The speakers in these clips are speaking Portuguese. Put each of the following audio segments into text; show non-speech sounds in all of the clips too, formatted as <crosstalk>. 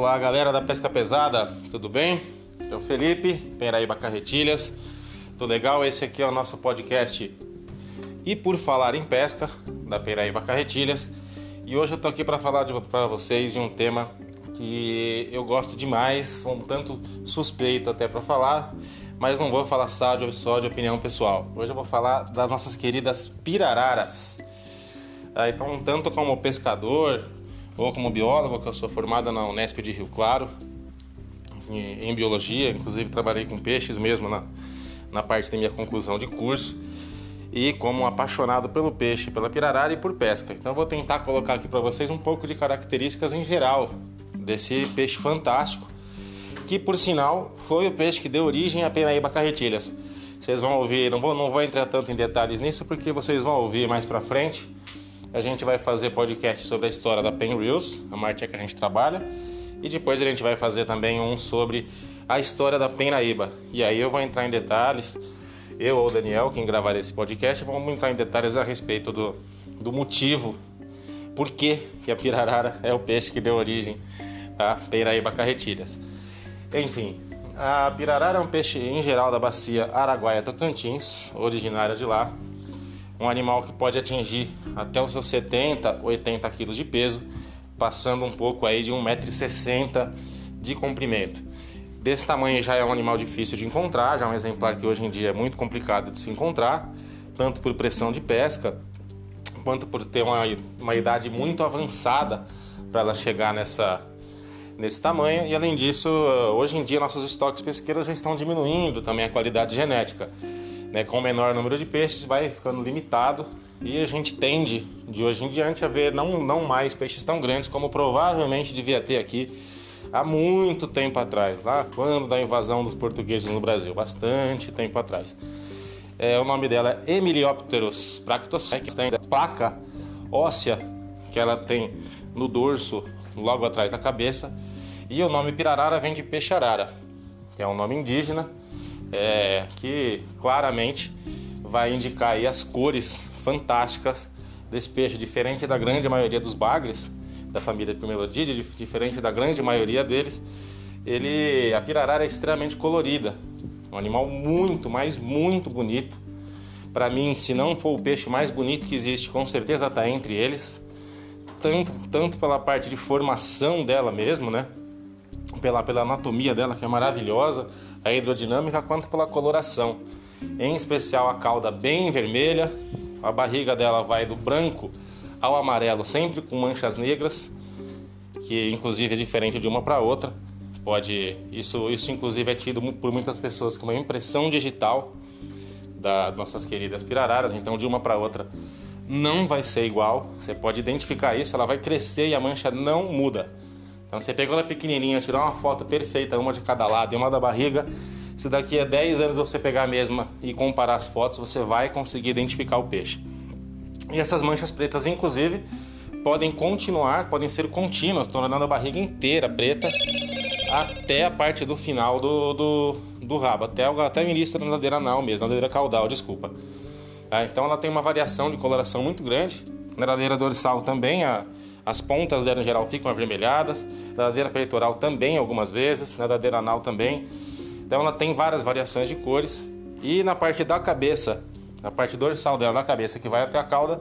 Olá, galera da Pesca Pesada, tudo bem? Sou Felipe, Peraíba Carretilhas. Tudo legal? Esse aqui é o nosso podcast E por falar em pesca, da Peraíba Carretilhas. E hoje eu tô aqui para falar para vocês de um tema que eu gosto demais, um tanto suspeito até para falar, mas não vou falar só de, só de opinião pessoal. Hoje eu vou falar das nossas queridas pirararas. Ah, então, tanto como pescador ou como biólogo, que eu sou formada na Unesp de Rio Claro, em, biologia, inclusive trabalhei com peixes mesmo na, na parte da minha conclusão de curso e como apaixonado pelo peixe, pela pirarara e por pesca. Então vou tentar colocar aqui para vocês um pouco de características em geral desse peixe fantástico, que por sinal foi o peixe que deu origem à Penaíba carretilhas. Vocês vão ouvir, não vou, não vou entrar tanto em detalhes nisso porque vocês vão ouvir mais para frente. A gente vai fazer podcast sobre a história da Pen Reels, a marca que a gente trabalha, e depois a gente vai fazer também um sobre a história da Penaíba. E aí eu vou entrar em detalhes, eu ou o Daniel, quem gravar esse podcast, vamos entrar em detalhes a respeito do, do motivo, por que, que a pirarara é o peixe que deu origem tá? Peiraíba carretilhas. Enfim, a pirarara é um peixe em geral da bacia Araguaia Tocantins, originária de lá. Um animal que pode atingir até os seus 70, 80 quilos de peso, passando um pouco aí de 1,60m de comprimento. Desse tamanho já é um animal difícil de encontrar, já é um exemplar que hoje em dia é muito complicado de se encontrar, tanto por pressão de pesca, quanto por ter uma, uma idade muito avançada para ela chegar nessa, nesse tamanho. E além disso, hoje em dia nossos estoques pesqueiros já estão diminuindo também a qualidade genética. Né? Com o menor número de peixes vai ficando limitado e a gente tende de hoje em diante a ver não, não mais peixes tão grandes como provavelmente devia ter aqui há muito tempo atrás, lá quando da invasão dos portugueses no Brasil, bastante tempo atrás. É, o nome dela é Emiliopterus bractocex, tem placa óssea que ela tem no dorso, logo atrás da cabeça, e o nome pirarara vem de peixe-arara, que é um nome indígena é, que claramente vai indicar as cores fantásticas desse peixe, diferente da grande maioria dos bagres da família Pimelodide, diferente da grande maioria deles, ele a pirarara é extremamente colorida, um animal muito, mas muito bonito. Para mim, se não for o peixe mais bonito que existe, com certeza está entre eles. Tanto, tanto pela parte de formação dela mesmo, né? pela, pela anatomia dela, que é maravilhosa, a hidrodinâmica, quanto pela coloração. Em especial a cauda bem vermelha, a barriga dela vai do branco ao amarelo, sempre com manchas negras, que inclusive é diferente de uma para outra. Pode isso isso inclusive é tido por muitas pessoas como uma impressão digital das nossas queridas pirararas, então de uma para outra não vai ser igual. Você pode identificar isso, ela vai crescer e a mancha não muda. Então você pegou ela pequenininha, tirar uma foto perfeita, uma de cada lado e uma da barriga, se daqui a 10 anos você pegar a mesma e comparar as fotos, você vai conseguir identificar o peixe. E essas manchas pretas, inclusive, podem continuar, podem ser contínuas, tornando a barriga inteira preta até a parte do final do, do, do rabo, até, até o início da nadadeira anal mesmo, nadadeira caudal, desculpa. Ah, então ela tem uma variação de coloração muito grande. Na nadadeira dorsal também a as pontas dela em geral ficam avermelhadas, nadadeira peitoral também algumas vezes, nadadeira anal também. Então ela tem várias variações de cores. E na parte da cabeça, na parte dorsal dela, da cabeça que vai até a cauda,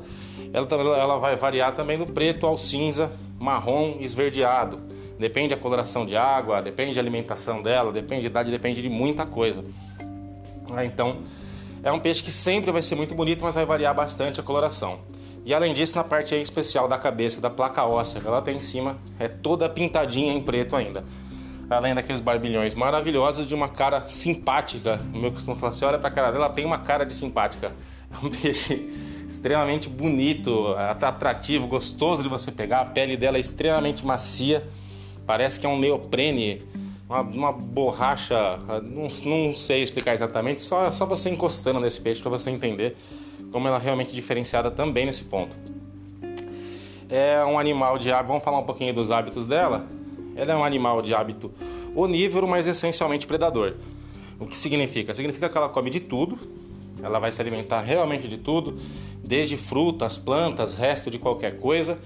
ela, ela vai variar também do preto ao cinza, marrom, esverdeado. Depende da coloração de água, depende da alimentação dela, depende da idade, depende de muita coisa. Ah, então, é um peixe que sempre vai ser muito bonito, mas vai variar bastante a coloração. E além disso, na parte especial da cabeça, da placa óssea que ela tem em cima, é toda pintadinha em preto ainda. Além daqueles barbilhões maravilhosos de uma cara simpática. O meu costume falar assim: olha pra cara dela, ela tem uma cara de simpática. É um peixe <laughs> extremamente bonito, atrativo, gostoso de você pegar. A pele dela é extremamente macia, parece que é um neoprene, uma, uma borracha. Não, não, sei explicar exatamente, só, só você encostando nesse peixe para você entender como ela é realmente diferenciada também nesse ponto. É um animal de hábito, vamos falar um pouquinho dos hábitos dela. Ela é um animal de hábito onívoro, mas essencialmente predador. O que significa? Significa que ela come de tudo, ela vai se alimentar realmente de tudo, desde frutas, plantas, resto de qualquer coisa,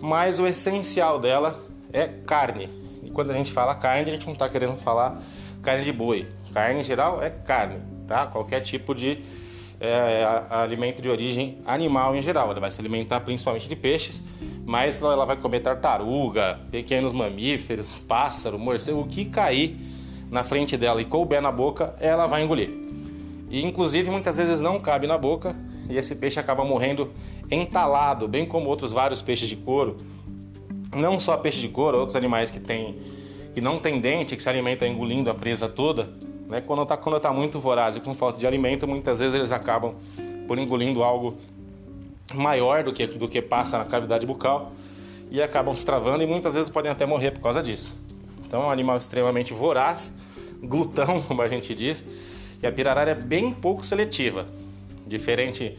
mas o essencial dela é carne. quando a gente fala carne, a gente não está querendo falar carne de boi. Carne em geral é carne, tá? Qualquer tipo de é, alimento de origem animal em geral. Ela vai se alimentar principalmente de peixes, mas ela vai comer tartaruga, pequenos mamíferos, pássaro, morcego, o que cair na frente dela e couber na boca, ela vai engolir. E inclusive muitas vezes não cabe na boca e esse peixe acaba morrendo entalado, bem como outros vários peixes de couro. Não só peixe de couro, outros animais que, tem, que não tem dente, que se alimentam engolindo a presa toda. Né? Quando está quando tá muito voraz e com falta de alimento, muitas vezes eles acabam por engolindo algo maior do que, do que passa na cavidade bucal e acabam se travando e muitas vezes podem até morrer por causa disso. Então é um animal extremamente voraz, glutão, <laughs> como a gente diz, e a pirarara é bem pouco seletiva. Diferente,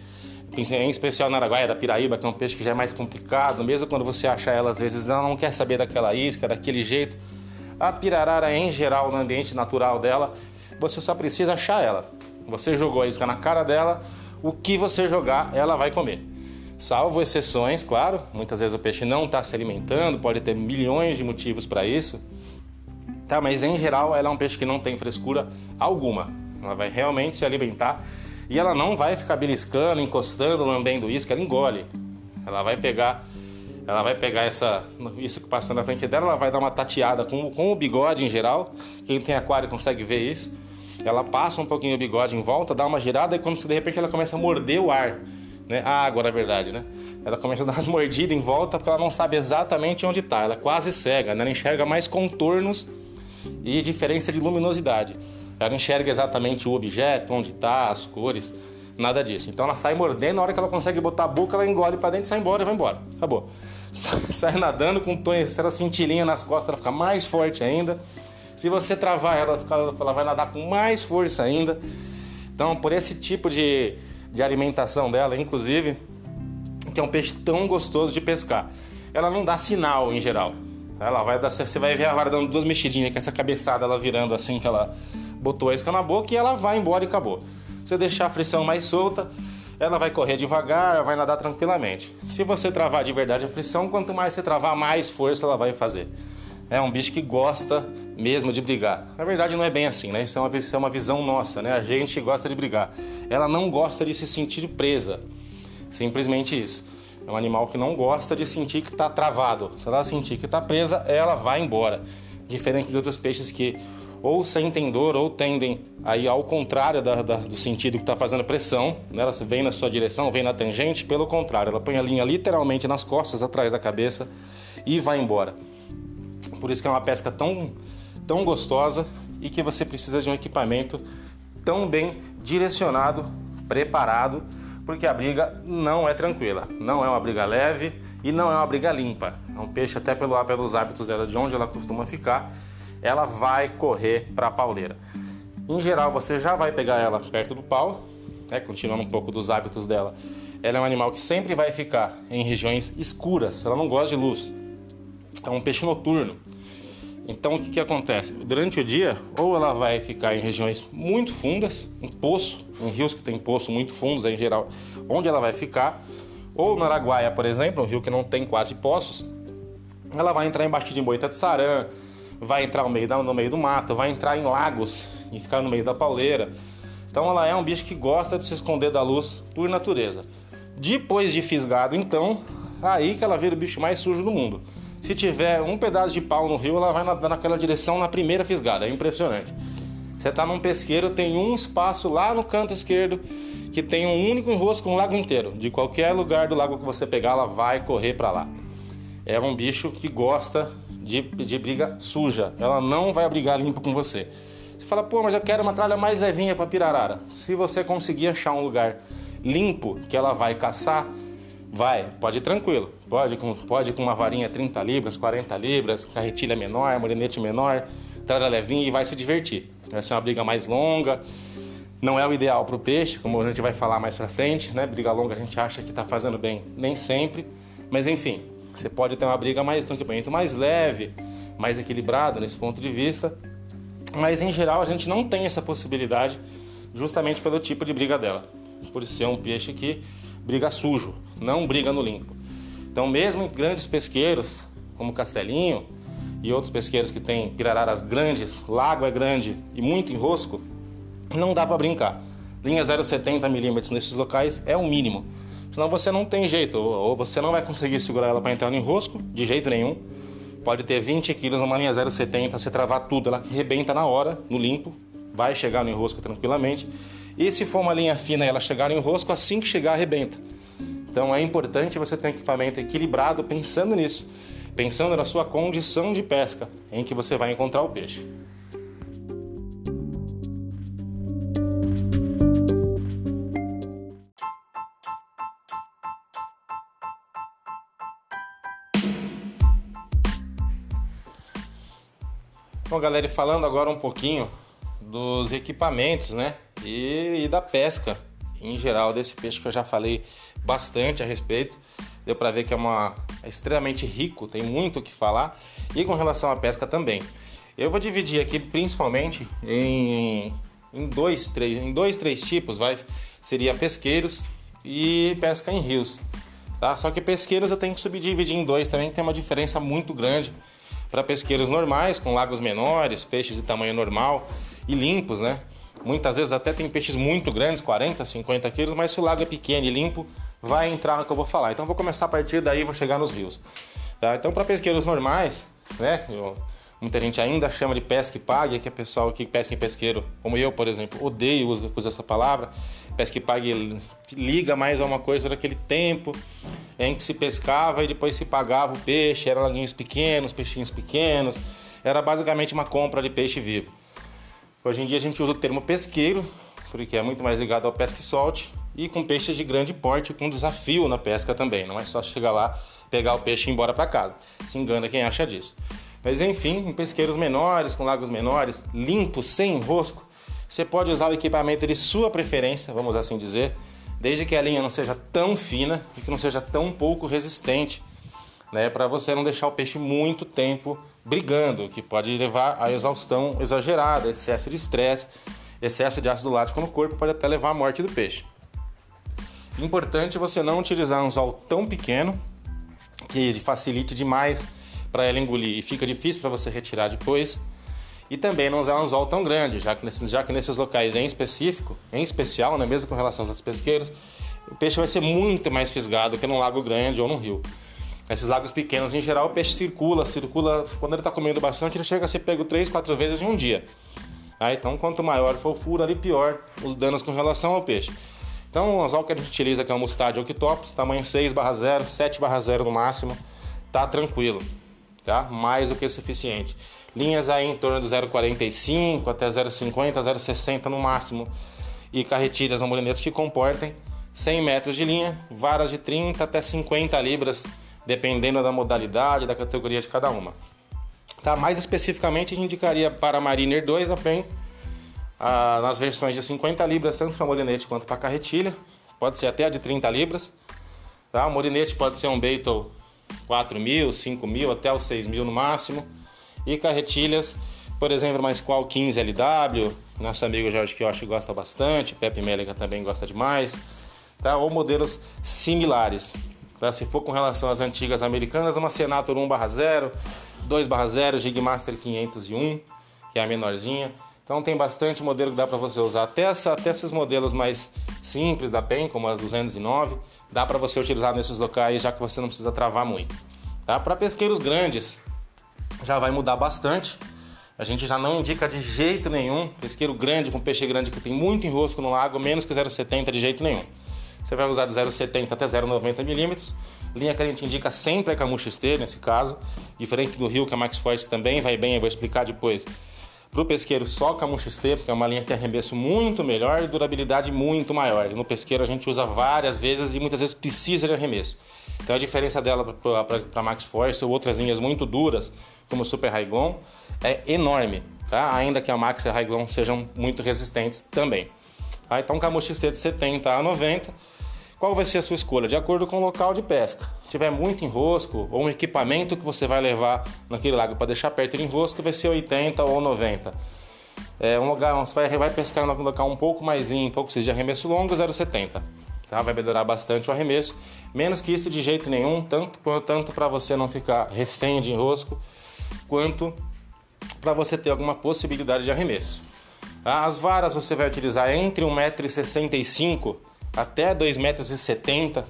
em especial na Araguaia da piraíba, que é um peixe que já é mais complicado, mesmo quando você acha ela, às vezes ela não quer saber daquela isca, daquele jeito. A pirarara, em geral, no ambiente natural dela, você só precisa achar ela. Você jogou a isca na cara dela, o que você jogar, ela vai comer. Salvo exceções, claro, muitas vezes o peixe não está se alimentando, pode ter milhões de motivos para isso. Tá, mas em geral ela é um peixe que não tem frescura alguma. Ela vai realmente se alimentar e ela não vai ficar beliscando, encostando, lambendo isca, ela engole. Ela vai pegar, ela vai pegar essa isso que passa na frente dela, ela vai dar uma tateada com, com o bigode em geral. Quem tem aquário consegue ver isso. Ela passa um pouquinho o bigode em volta, dá uma girada e quando de repente ela começa a morder o ar, né? A água, na verdade, né? Ela começa a <laughs> dar umas mordidas em volta porque ela não sabe exatamente onde está. Ela é quase cega, né? ela enxerga mais contornos e diferença de luminosidade. Ela enxerga exatamente o objeto, onde está, as cores, nada disso. Então ela sai mordendo, na hora que ela consegue botar a boca, ela engole para dentro, sai embora e vai embora. Acabou. <laughs> Sai, nadando com tonheira cintilinha nas costas, ela fica mais forte ainda. Se você travar ela, ela vai nadar com mais força ainda. Então, por esse tipo de, de alimentação dela, inclusive, que é um peixe tão gostoso de pescar, ela não dá sinal em geral. Ela vai dar, você vai ver ela dando duas mexidinhas com essa cabeçada, ela virando assim que ela botou a isca na boca e ela vai embora e acabou. Você deixar a frição mais solta, ela vai correr devagar, vai nadar tranquilamente. Se você travar de verdade a frição, quanto mais você travar, mais força ela vai fazer. É um bicho que gosta mesmo de brigar. Na verdade, não é bem assim, né? Isso é uma, isso é uma visão nossa, né? A gente gosta de brigar. Ela não gosta de se sentir presa. Simplesmente isso. É um animal que não gosta de sentir que está travado. Se ela sentir que está presa, ela vai embora. Diferente de outros peixes que ou sentem dor ou tendem aí ao contrário da, da, do sentido que está fazendo pressão, né? ela vem na sua direção, vem na tangente, pelo contrário, ela põe a linha literalmente nas costas, atrás da cabeça e vai embora. Por isso que é uma pesca tão, tão gostosa e que você precisa de um equipamento tão bem direcionado, preparado porque a briga não é tranquila, não é uma briga leve e não é uma briga limpa. É um peixe, até pelo, pelos hábitos dela, de onde ela costuma ficar, ela vai correr para a pauleira. Em geral, você já vai pegar ela perto do pau, né, continuando um pouco dos hábitos dela. Ela é um animal que sempre vai ficar em regiões escuras, ela não gosta de luz. É um peixe noturno. Então o que, que acontece? Durante o dia, ou ela vai ficar em regiões muito fundas, em poço, em rios que tem poço muito fundos em geral, onde ela vai ficar, ou no Araguaia, por exemplo, um rio que não tem quase poços, ela vai entrar embaixo de moita de sarã, vai entrar no meio, da, no meio do mato, vai entrar em lagos e ficar no meio da pauleira. Então ela é um bicho que gosta de se esconder da luz por natureza. Depois de fisgado, então, aí que ela vira o bicho mais sujo do mundo. Se tiver um pedaço de pau no rio, ela vai nadar naquela direção na primeira fisgada. É impressionante. Você está num pesqueiro, tem um espaço lá no canto esquerdo que tem um único enrosco com um lago inteiro. De qualquer lugar do lago que você pegar, ela vai correr para lá. É um bicho que gosta de, de briga suja. Ela não vai brigar limpo com você. Você fala, pô, mas eu quero uma tralha mais levinha para pirarara. Se você conseguir achar um lugar limpo que ela vai caçar, Vai, pode ir tranquilo. Pode com, pode com uma varinha 30 libras, 40 libras, carretilha menor, morenete menor, tralha levinha e vai se divertir. Vai ser uma briga mais longa. Não é o ideal para o peixe, como a gente vai falar mais para frente, né? Briga longa a gente acha que está fazendo bem, nem sempre. Mas enfim, você pode ter uma briga mais com equipamento mais leve, mais equilibrado nesse ponto de vista. Mas em geral a gente não tem essa possibilidade justamente pelo tipo de briga dela. Por ser um peixe que briga sujo, não briga no limpo. Então, mesmo em grandes pesqueiros, como Castelinho e outros pesqueiros que têm pirararas grandes, lago é grande e muito enrosco, não dá para brincar. Linha 0,70 milímetros nesses locais é o mínimo. Senão você não tem jeito, ou você não vai conseguir segurar ela para entrar no enrosco, de jeito nenhum. Pode ter 20 quilos numa linha 0,70, você travar tudo, ela rebenta na hora, no limpo, vai chegar no enrosco tranquilamente. E se for uma linha fina e ela chegar no enrosco, assim que chegar, arrebenta. Então é importante você ter um equipamento equilibrado pensando nisso, pensando na sua condição de pesca em que você vai encontrar o peixe. Bom, galera, falando agora um pouquinho dos equipamentos, né? E, e, da pesca em geral desse peixe que eu já falei bastante a respeito. Deu para ver que é uma é extremamente rico, tem muito o que falar. E com relação à pesca também. Eu vou dividir aqui principalmente em, em dois, três, em dois, três tipos, vai. Seria pesqueiros e pesca em rios. Tá? Só que pesqueiros eu tenho que subdividir em dois também, que tem uma diferença muito grande para pesqueiros normais, com lagos menores, peixes de tamanho normal e limpos, né? Muitas vezes até tem peixes muito grandes, 40, 50 quilos, mas se o lago é pequeno e limpo, vai entrar no que eu vou falar. Então vou começar a partir daí vou chegar nos rios. Tá? Então para pesqueiros normais, né? Eu, muita gente ainda chama de pesca e pague, que é pessoal que pesca em pesqueiro, como eu, por exemplo, odeio usar essa palavra. Pesca e pague liga mais a uma coisa daquele tempo em que se pescava e depois se pagava o peixe, eram laguinhos pequenos, peixinhos pequenos, era basicamente uma compra de peixe vivo. Hoje em dia a gente usa o termo pesqueiro, porque é muito mais ligado ao pesca e solte, e com peixes de grande porte, com desafio na pesca também, não é só chegar lá, pegar o peixe e ir embora para casa. Se engana quem acha disso. Mas enfim, em pesqueiros menores, com lagos menores, limpos, sem enrosco, você pode usar o equipamento de sua preferência, vamos assim dizer, desde que a linha não seja tão fina e que não seja tão pouco resistente, né, para você não deixar o peixe muito tempo brigando, que pode levar a exaustão exagerada, excesso de estresse, excesso de ácido lático no corpo pode até levar à morte do peixe. Importante você não utilizar um anzol tão pequeno que facilite demais para ela engolir e fica difícil para você retirar depois. E também não usar um anzol tão grande, já que, nesse, já que nesses locais em específico, em especial, né, mesmo com relação aos outros pesqueiros, o peixe vai ser muito mais fisgado que num lago grande ou num rio. Nesses lagos pequenos, em geral, o peixe circula, circula. Quando ele está comendo bastante, ele chega a ser pego três, quatro vezes em um dia. Ah, então, quanto maior for o furo, ali pior os danos com relação ao peixe. Então, o anzol que a gente utiliza, que é o Mustad Octopus, tamanho 6/0, 7/0 no máximo, tá tranquilo, tá? Mais do que suficiente. Linhas aí em torno do 0,45 até 0,50, 0,60 no máximo. E carretilhas ou molinetes que comportem 100 metros de linha, varas de 30 até 50 libras, dependendo da modalidade, da categoria de cada uma. Tá? Mais especificamente, a gente indicaria para a Mariner 2 a PEN, ah, nas versões de 50 libras, tanto para molinete quanto para carretilha. Pode ser até a de 30 libras. Tá? O molinete pode ser um Beetle 4 mil, 5 mil, até os 6 mil no máximo e carretilhas, por exemplo, uma Squall 15 LW, nosso amigo Jorge que gosta bastante, Pepe Mélica também gosta demais, tá? ou modelos similares. Tá? Se for com relação às antigas americanas, uma Senator 1/0, 2/0, Jigmaster 501, que é a menorzinha. Então tem bastante modelo que dá para você usar. Até, essa, até esses modelos mais simples da PEN, como as 209, dá para você utilizar nesses locais, já que você não precisa travar muito. Tá? Para pesqueiros grandes, já vai mudar bastante. A gente já não indica de jeito nenhum pesqueiro grande com peixe grande que tem muito enrosco no lago, menos que 0,70 de jeito nenhum. Você vai usar de 0,70 até 0,90 milímetros. Linha que a gente indica sempre é Camu XT, nesse caso. Diferente do Rio, que é Max Force também vai bem, eu vou explicar depois. Para o pesqueiro, só Camu XT, porque é uma linha que tem arremesso muito melhor e durabilidade muito maior. No pesqueiro a gente usa várias vezes e muitas vezes precisa de arremesso. Então a diferença dela para Max Force ou outras linhas muito duras, como Super Haigon, é enorme, tá? Ainda que a Max e a Haigon sejam muito resistentes também. Ah, então Camu XT de 70 a 90. Qual vai ser a sua escolha? De acordo com o local de pesca. Se tiver muito enrosco ou um equipamento que você vai levar naquele lago para deixar perto do enrosco, vai ser 80 ou 90. É um lugar, você vai, vai pescar num local um pouco mais limpo, pouco de arremesso longo, 0,70 tá? Vai melhorar bastante o arremesso. Menos que isso de jeito nenhum, tanto tanto para você não ficar refém de enrosco, quanto para você ter alguma possibilidade de arremesso. As varas você vai utilizar entre 1,65m até 2,70m,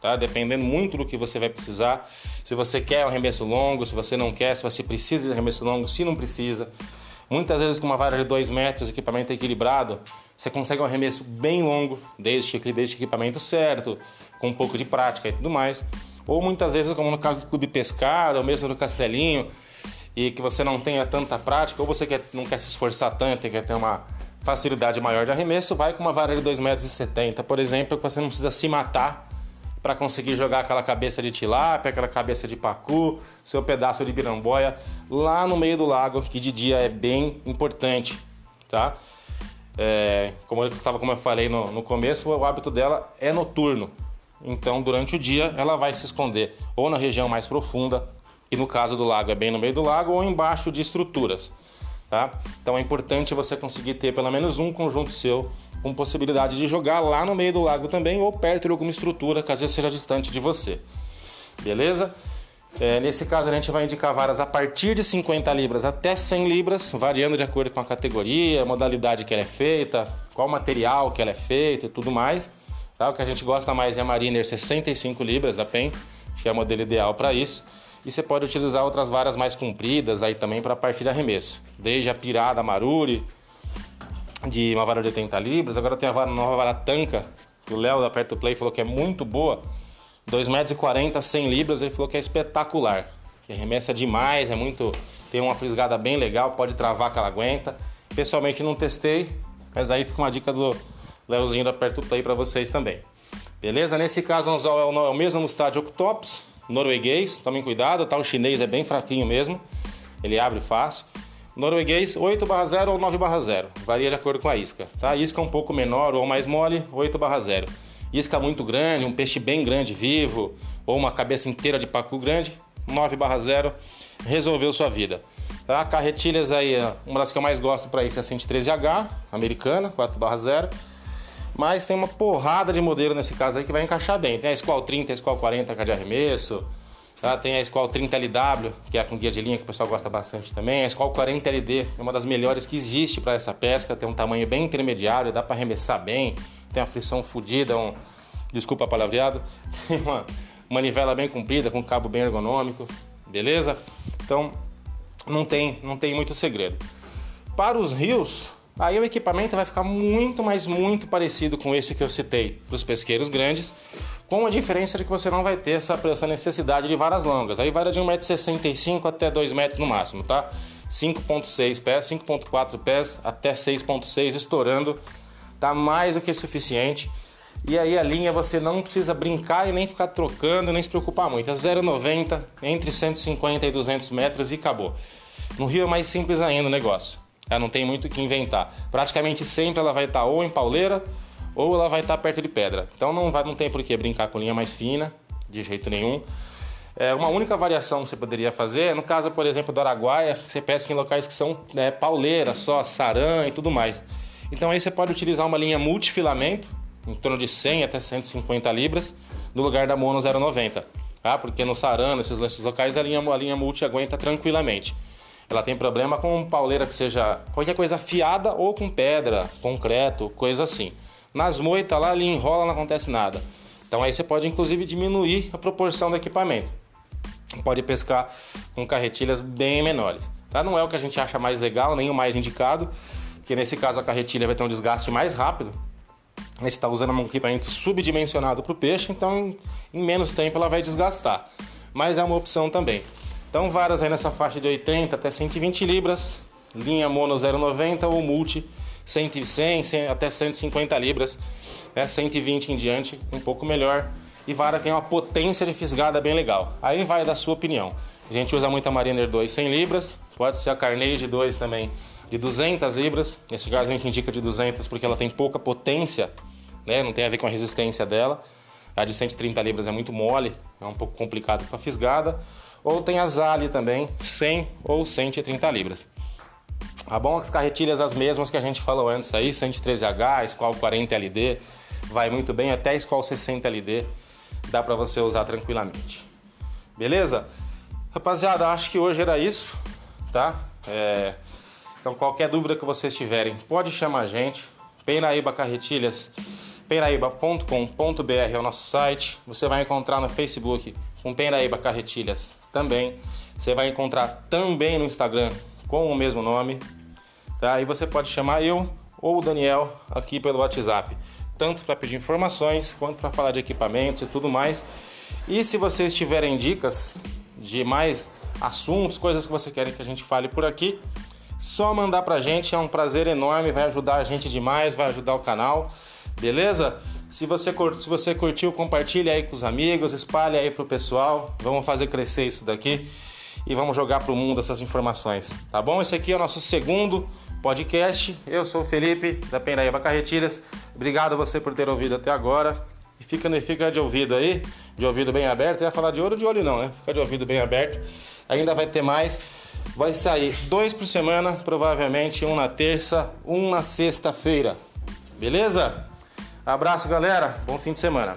tá? dependendo muito do que você vai precisar. Se você quer um arremesso longo, se você não quer, se você precisa de arremesso longo, se não precisa. Muitas vezes com uma vara de 2 metros, equipamento equilibrado, você consegue um arremesso bem longo, desde que desde o equipamento certo, com um pouco de prática e tudo mais. Ou muitas vezes, como no caso do clube pescar, ou mesmo no castelinho, e que você não tenha tanta prática, ou você quer, não quer se esforçar tanto e quer ter uma facilidade maior de arremesso, vai com uma vara de 2,70 metros, por exemplo, que você não precisa se matar para conseguir jogar aquela cabeça de tilápia, aquela cabeça de pacu, seu pedaço de biramboia lá no meio do lago, que de dia é bem importante, tá? É, como eu como eu falei no, no começo, o hábito dela é noturno. Então, durante o dia, ela vai se esconder ou na região mais profunda, e no caso do lago é bem no meio do lago, ou embaixo de estruturas. Tá? Então é importante você conseguir ter pelo menos um conjunto seu com possibilidade de jogar lá no meio do lago também ou perto de alguma estrutura, caso seja distante de você. Beleza? É, nesse caso a gente vai indicar varas a partir de 50 libras até 100 libras, variando de acordo com a categoria, a modalidade que ela é feita, qual material que ela é feita e tudo mais. Tá? O que a gente gosta mais é a Mariner 65 libras da PEN, que é o modelo ideal para isso. E você pode utilizar outras varas mais compridas aí também para partir de arremesso. Desde a pirada Maruri, de uma vara de 80 libras. Agora tem a vara, nova vara Tanca, que o Léo da Perto Play falou que é muito boa. 2,40 metros, 100 libras, ele falou que é espetacular. Que arremessa demais, é muito. Tem uma frisgada bem legal, pode travar que ela aguenta. Pessoalmente não testei, mas aí fica uma dica do Léozinho da Perto Play para vocês também. Beleza? Nesse caso, o anzol é o mesmo Mustad Octops, norueguês, tomem cuidado, tá? O chinês é bem fraquinho mesmo, ele abre fácil. Norueguês 8 0 ou 9 0, varia de acordo com a isca, tá? Isca um pouco menor ou mais mole, 8 0. Isca muito grande, um peixe bem grande, vivo, ou uma cabeça inteira de pacu grande, 9 0, resolveu sua vida. Tá? Carretilhas aí, uma das que eu mais gosto para isso é a 113H, americana, 4 0. Mas tem uma porrada de modelo nesse caso aí que vai encaixar bem. Tem a Squall 30, a Squall 40 que é de arremesso. Tá? Tem a Squall 30 LW, que é com guia de linha que o pessoal gosta bastante também. A Squall 40 LD é uma das melhores que existe para essa pesca. Tem um tamanho bem intermediário, dá para arremessar bem. Tem uma frição fodida, um... desculpa a palavreado. <laughs> Tem uma manivela bem comprida, com cabo bem ergonômico. Beleza? Então não tem, não tem muito segredo. Para os rios, Aí o equipamento vai ficar muito, mas muito parecido com esse que eu citei para os pesqueiros grandes, com a diferença de que você não vai ter essa, essa necessidade de varas longas. Aí varia de 1,65m até 2 metros no máximo, tá? 5.6 pés, 5.4 pés até 6.6 estourando, tá mais do que suficiente. E aí a linha você não precisa brincar e nem ficar trocando, nem se preocupar muito. É 0,90 entre 150 e 200 metros e acabou. No Rio é mais simples ainda o negócio. Ela não tem muito o que inventar. Praticamente sempre ela vai estar ou em pauleira ou ela vai estar perto de pedra. Então não, vai, não tem por que brincar com linha mais fina, de jeito nenhum. É, uma única variação que você poderia fazer é no caso, por exemplo, do Araguaia, você pesca em locais que são né, pauleira só, sarã e tudo mais. Então aí você pode utilizar uma linha multifilamento, em torno de 100 até 150 libras, no lugar da mono 0,90. Tá? Porque no sarã, nesses locais, a linha, a linha multi aguenta tranquilamente. Ela tem problema com pauleira que seja qualquer coisa afiada ou com pedra, concreto, coisa assim. Nas moitas lá, ali enrola, não acontece nada. Então aí você pode inclusive diminuir a proporção do equipamento. Pode pescar com carretilhas bem menores. Tá? Não é o que a gente acha mais legal, nem o mais indicado, porque nesse caso a carretilha vai ter um desgaste mais rápido. Você está usando um equipamento subdimensionado para o peixe, então em menos tempo ela vai desgastar. Mas é uma opção também. Então varas aí nessa faixa de 80 até 120 libras, linha mono 0,90 ou multi 100, 100 até 150 libras, é 120 em diante, um pouco melhor. E vara tem uma potência de fisgada bem legal. Aí vai da sua opinião. A gente usa muito a Mariner 2 100 libras, pode ser a Carnage 2 também de 200 libras. Nesse caso a gente indica de 200 porque ela tem pouca potência, né? Não tem a ver com a resistência dela. A de 130 libras é muito mole, é um pouco complicado para fisgada. Ou tem a Zali também, 100 ou 130 libras. Tá bom? As carretilhas as mesmas que a gente falou antes aí, 113H, Squall 40 LD, vai muito bem, até Squall 60 LD, dá para você usar tranquilamente. Beleza? Rapaziada, acho que hoje era isso, tá? É... Então qualquer dúvida que vocês tiverem, pode chamar a gente. Penaíba Carretilhas, penaíba.com.br é o nosso site. Você vai encontrar no Facebook com Penaíba Carretilhas também. Você vai encontrar também no Instagram com o mesmo nome. Tá? E você pode chamar eu ou o Daniel aqui pelo WhatsApp, tanto para pedir informações quanto para falar de equipamentos e tudo mais. E se vocês tiverem dicas de mais assuntos, coisas que você querem que a gente fale por aqui, só mandar pra gente, é um prazer enorme, vai ajudar a gente demais, vai ajudar o canal, beleza? Se você, se você curtiu, compartilha aí com os amigos, espalhe aí pro pessoal, vamos fazer crescer isso daqui e vamos jogar pro mundo essas informações, tá bom? Esse aqui é o nosso segundo podcast. Eu sou o Felipe da Pendaíba Carretilhas. Obrigado a você por ter ouvido até agora. E fica, fica de ouvido aí, de ouvido bem aberto. Eu ia falar de olho de olho não, né? Fica de ouvido bem aberto. Ainda vai ter mais. Vai sair dois por semana, provavelmente um na terça, um na sexta-feira. Beleza? Abraço, galera. Bom fim de semana.